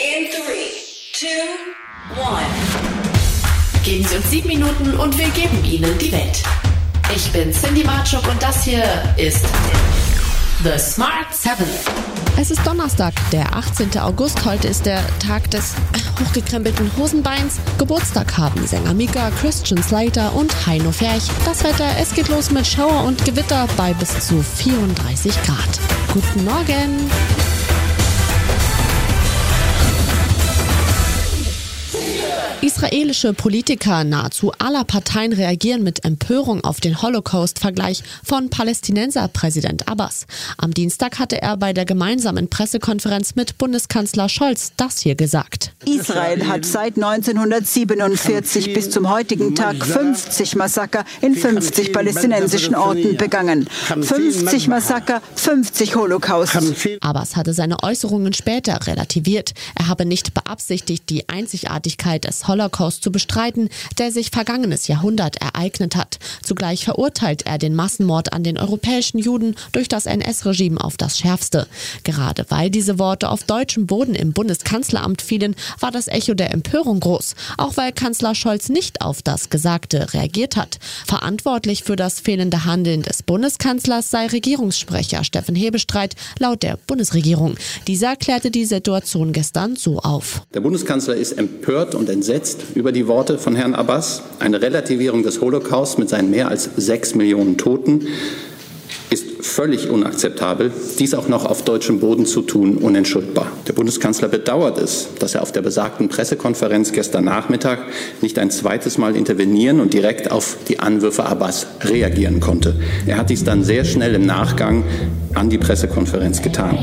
In three, two, one. Geben Sie uns sieben Minuten und wir geben Ihnen die Welt. Ich bin Cindy Marchuk und das hier ist The Smart Seven. Es ist Donnerstag, der 18. August. Heute ist der Tag des hochgekrempelten Hosenbeins. Geburtstag haben Sänger Mika, Christian Slater und Heino Ferch. Das Wetter, es geht los mit Schauer und Gewitter bei bis zu 34 Grad. Guten Morgen! Israelische Politiker nahezu aller Parteien reagieren mit Empörung auf den Holocaust-Vergleich von Palästinenser-Präsident Abbas. Am Dienstag hatte er bei der gemeinsamen Pressekonferenz mit Bundeskanzler Scholz das hier gesagt. Israel hat seit 1947 bis zum heutigen Tag 50 Massaker in 50 palästinensischen Orten begangen. 50 Massaker, 50 Holocaust. Abbas hatte seine Äußerungen später relativiert. Er habe nicht beabsichtigt, die Einzigartigkeit des Holocaust zu bestreiten, der sich vergangenes Jahrhundert ereignet hat. Zugleich verurteilt er den Massenmord an den europäischen Juden durch das NS-Regime auf das Schärfste. Gerade weil diese Worte auf deutschem Boden im Bundeskanzleramt fielen, war das Echo der Empörung groß, auch weil Kanzler Scholz nicht auf das Gesagte reagiert hat. Verantwortlich für das fehlende Handeln des Bundeskanzlers sei Regierungssprecher Steffen Hebestreit laut der Bundesregierung. Dieser klärte die Situation gestern so auf. Der Bundeskanzler ist empört und entsetzt über die Worte von Herrn Abbas. Eine Relativierung des Holocaust mit seinen mehr als sechs Millionen Toten ist völlig unakzeptabel. Dies auch noch auf deutschem Boden zu tun, unentschuldbar. Der Bundeskanzler bedauert es, dass er auf der besagten Pressekonferenz gestern Nachmittag nicht ein zweites Mal intervenieren und direkt auf die Anwürfe Abbas reagieren konnte. Er hat dies dann sehr schnell im Nachgang an die Pressekonferenz getan.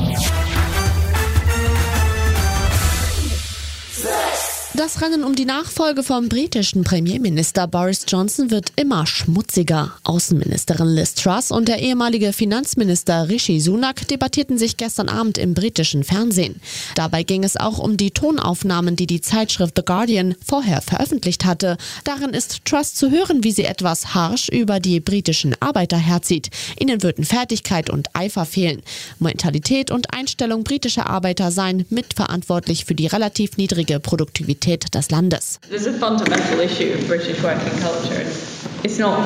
Das Rennen um die Nachfolge vom britischen Premierminister Boris Johnson wird immer schmutziger. Außenministerin Liz Truss und der ehemalige Finanzminister Rishi Sunak debattierten sich gestern Abend im britischen Fernsehen. Dabei ging es auch um die Tonaufnahmen, die die Zeitschrift The Guardian vorher veröffentlicht hatte. Darin ist Truss zu hören, wie sie etwas harsh über die britischen Arbeiter herzieht. Ihnen würden Fertigkeit und Eifer fehlen. Mentalität und Einstellung britischer Arbeiter seien mitverantwortlich für die relativ niedrige Produktivität des Landes. There's a fundamental issue of British working culture. It's not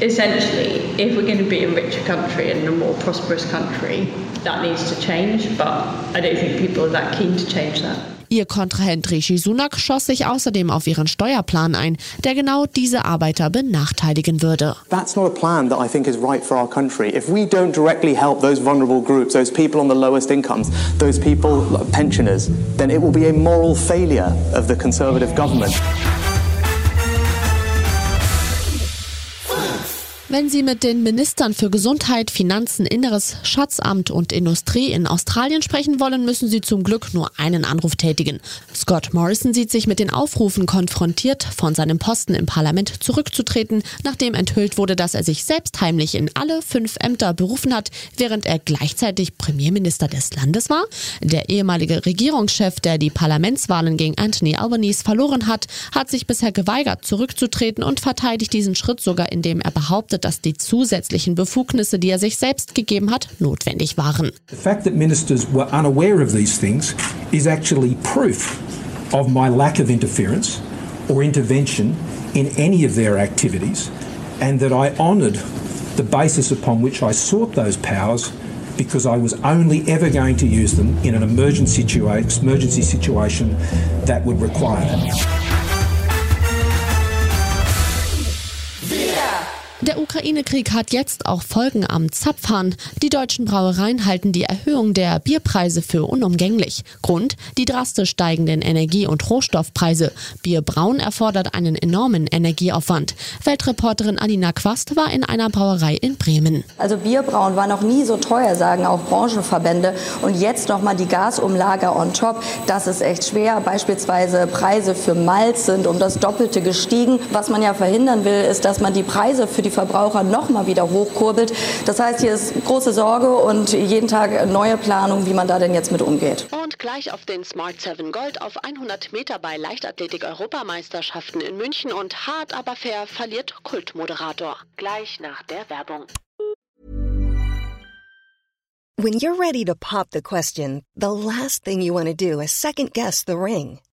essentially if we're going to be a richer country and a more prosperous country, that needs to change. But I don't think people are that keen to change that. Ihr Kontrahent Rishi Sunak schoss sich außerdem auf ihren Steuerplan ein, der genau diese Arbeiter benachteiligen würde. That's not a plan that I think is right for our country. If we don't directly help those vulnerable groups, those people on the lowest incomes, those people, pensioners, then it will be a moral failure of the Conservative government. Wenn Sie mit den Ministern für Gesundheit, Finanzen, Inneres, Schatzamt und Industrie in Australien sprechen wollen, müssen Sie zum Glück nur einen Anruf tätigen. Scott Morrison sieht sich mit den Aufrufen konfrontiert, von seinem Posten im Parlament zurückzutreten, nachdem enthüllt wurde, dass er sich selbst heimlich in alle fünf Ämter berufen hat, während er gleichzeitig Premierminister des Landes war. Der ehemalige Regierungschef, der die Parlamentswahlen gegen Anthony Albanese verloren hat, hat sich bisher geweigert, zurückzutreten und verteidigt diesen Schritt sogar, indem er behauptet, dass die zusätzlichen Befugnisse, die er sich selbst gegeben hat, notwendig waren. The fact that ministers were unaware of these things is actually proof of my lack of interference or intervention in any of their activities and that I honoured the basis upon which I sought those powers because I was only ever going to use them in an emergency, situa- emergency situation that would require it. Der Ukraine-Krieg hat jetzt auch Folgen am Zapfhahn. Die deutschen Brauereien halten die Erhöhung der Bierpreise für unumgänglich. Grund? Die drastisch steigenden Energie- und Rohstoffpreise. Bierbrauen erfordert einen enormen Energieaufwand. Weltreporterin Alina Quast war in einer Brauerei in Bremen. Also Bierbrauen war noch nie so teuer, sagen auch Branchenverbände. Und jetzt nochmal die Gasumlage on top. Das ist echt schwer. Beispielsweise Preise für Malz sind um das Doppelte gestiegen. Was man ja verhindern will, ist, dass man die Preise für die Verbraucher noch mal wieder hochkurbelt. Das heißt, hier ist große Sorge und jeden Tag neue Planung, wie man da denn jetzt mit umgeht. Und gleich auf den Smart 7 Gold auf 100 Meter bei Leichtathletik-Europameisterschaften in München und hart aber fair verliert Kultmoderator. Gleich nach der Werbung. When you're ready to pop the question, the last thing you want to do is second guess the ring.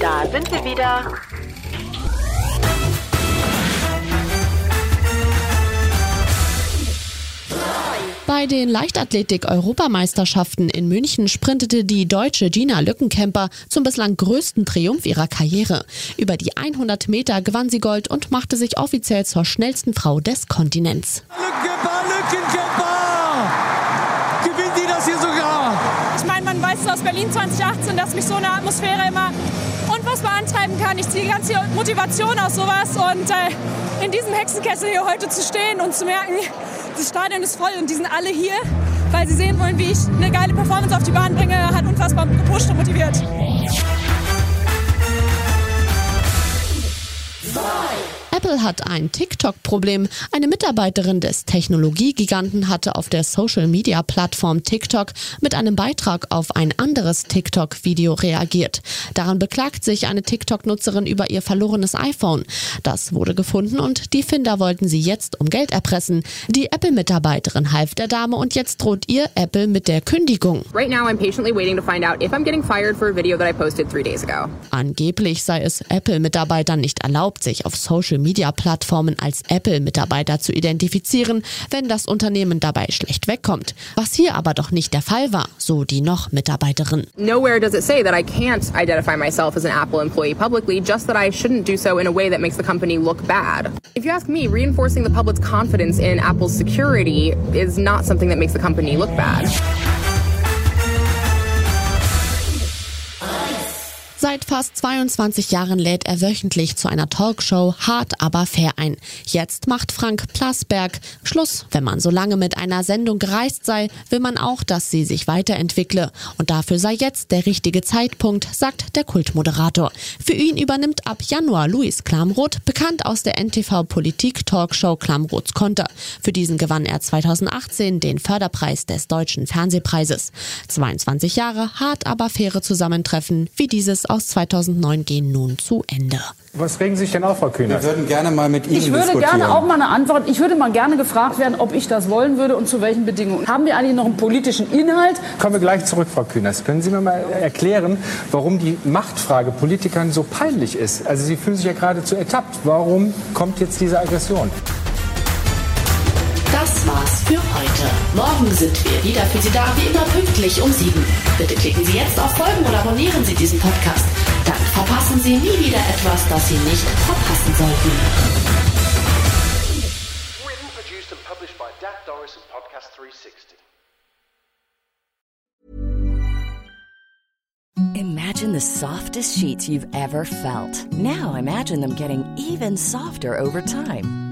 Da sind wir wieder. Bei den Leichtathletik-Europameisterschaften in München sprintete die deutsche Gina Lückenkämper zum bislang größten Triumph ihrer Karriere. Über die 100 Meter gewann sie Gold und machte sich offiziell zur schnellsten Frau des Kontinents. Lückenkämper, Lückenkämper! Aus Berlin 2018, dass mich so eine Atmosphäre immer unfassbar antreiben kann. Ich ziehe ganz viel Motivation aus sowas und äh, in diesem Hexenkessel hier heute zu stehen und zu merken, das Stadion ist voll und die sind alle hier, weil sie sehen wollen, wie ich eine geile Performance auf die Bahn bringe, hat unfassbar gepusht und motiviert. Apple hat ein TikTok-Problem. Eine Mitarbeiterin des Technologiegiganten hatte auf der Social-Media-Plattform TikTok mit einem Beitrag auf ein anderes TikTok-Video reagiert. Daran beklagt sich eine TikTok-Nutzerin über ihr verlorenes iPhone. Das wurde gefunden und die Finder wollten sie jetzt um Geld erpressen. Die Apple-Mitarbeiterin half der Dame und jetzt droht ihr Apple mit der Kündigung. Right now I'm patiently waiting to find out if I'm getting fired for a video that I posted three days ago. Angeblich sei es Apple-Mitarbeitern nicht erlaubt, sich auf Social-Media-Plattformen als Apple-Mitarbeiter zu identifizieren, wenn das Unternehmen dabei schlecht wegkommt. Was hier aber doch nicht der Fall war, so die noch Mitarbeiterin. Nowhere does it say that I can't identify myself as an Apple employee publicly, just that I shouldn't do so in a way that makes the company look bad. If you ask me, reinforcing the public's confidence in Apple's security is not something that makes the company look bad. Seit fast 22 Jahren lädt er wöchentlich zu einer Talkshow hart aber fair ein. Jetzt macht Frank Plasberg Schluss. Wenn man so lange mit einer Sendung gereist sei, will man auch, dass sie sich weiterentwickle. Und dafür sei jetzt der richtige Zeitpunkt, sagt der Kultmoderator. Für ihn übernimmt ab Januar Luis Klamroth, bekannt aus der NTV Politik Talkshow Klamroths Konter. Für diesen gewann er 2018 den Förderpreis des Deutschen Fernsehpreises. 22 Jahre hart aber faire Zusammentreffen wie dieses aus 2009 gehen nun zu Ende. Was regen Sie sich denn auf, Frau Kühner? Wir würden gerne mal mit Ihnen Ich würde diskutieren. gerne auch mal eine Antwort. Ich würde mal gerne gefragt werden, ob ich das wollen würde und zu welchen Bedingungen. Haben wir eigentlich noch einen politischen Inhalt? Kommen wir gleich zurück, Frau Kühners. Können Sie mir mal erklären, warum die Machtfrage Politikern so peinlich ist? Also Sie fühlen sich ja geradezu ertappt. Warum kommt jetzt diese Aggression? Das war's für heute. Morgen sind wir wieder für Sie da, wie immer pünktlich um sieben. Bitte klicken Sie jetzt auf Folgen oder abonnieren Sie diesen Podcast. Dann verpassen Sie nie wieder etwas, das Sie nicht verpassen sollten. Written, produced, and published by Dat Doris and Podcast 360. Imagine the softest sheets you've ever felt. Now imagine them getting even softer over time.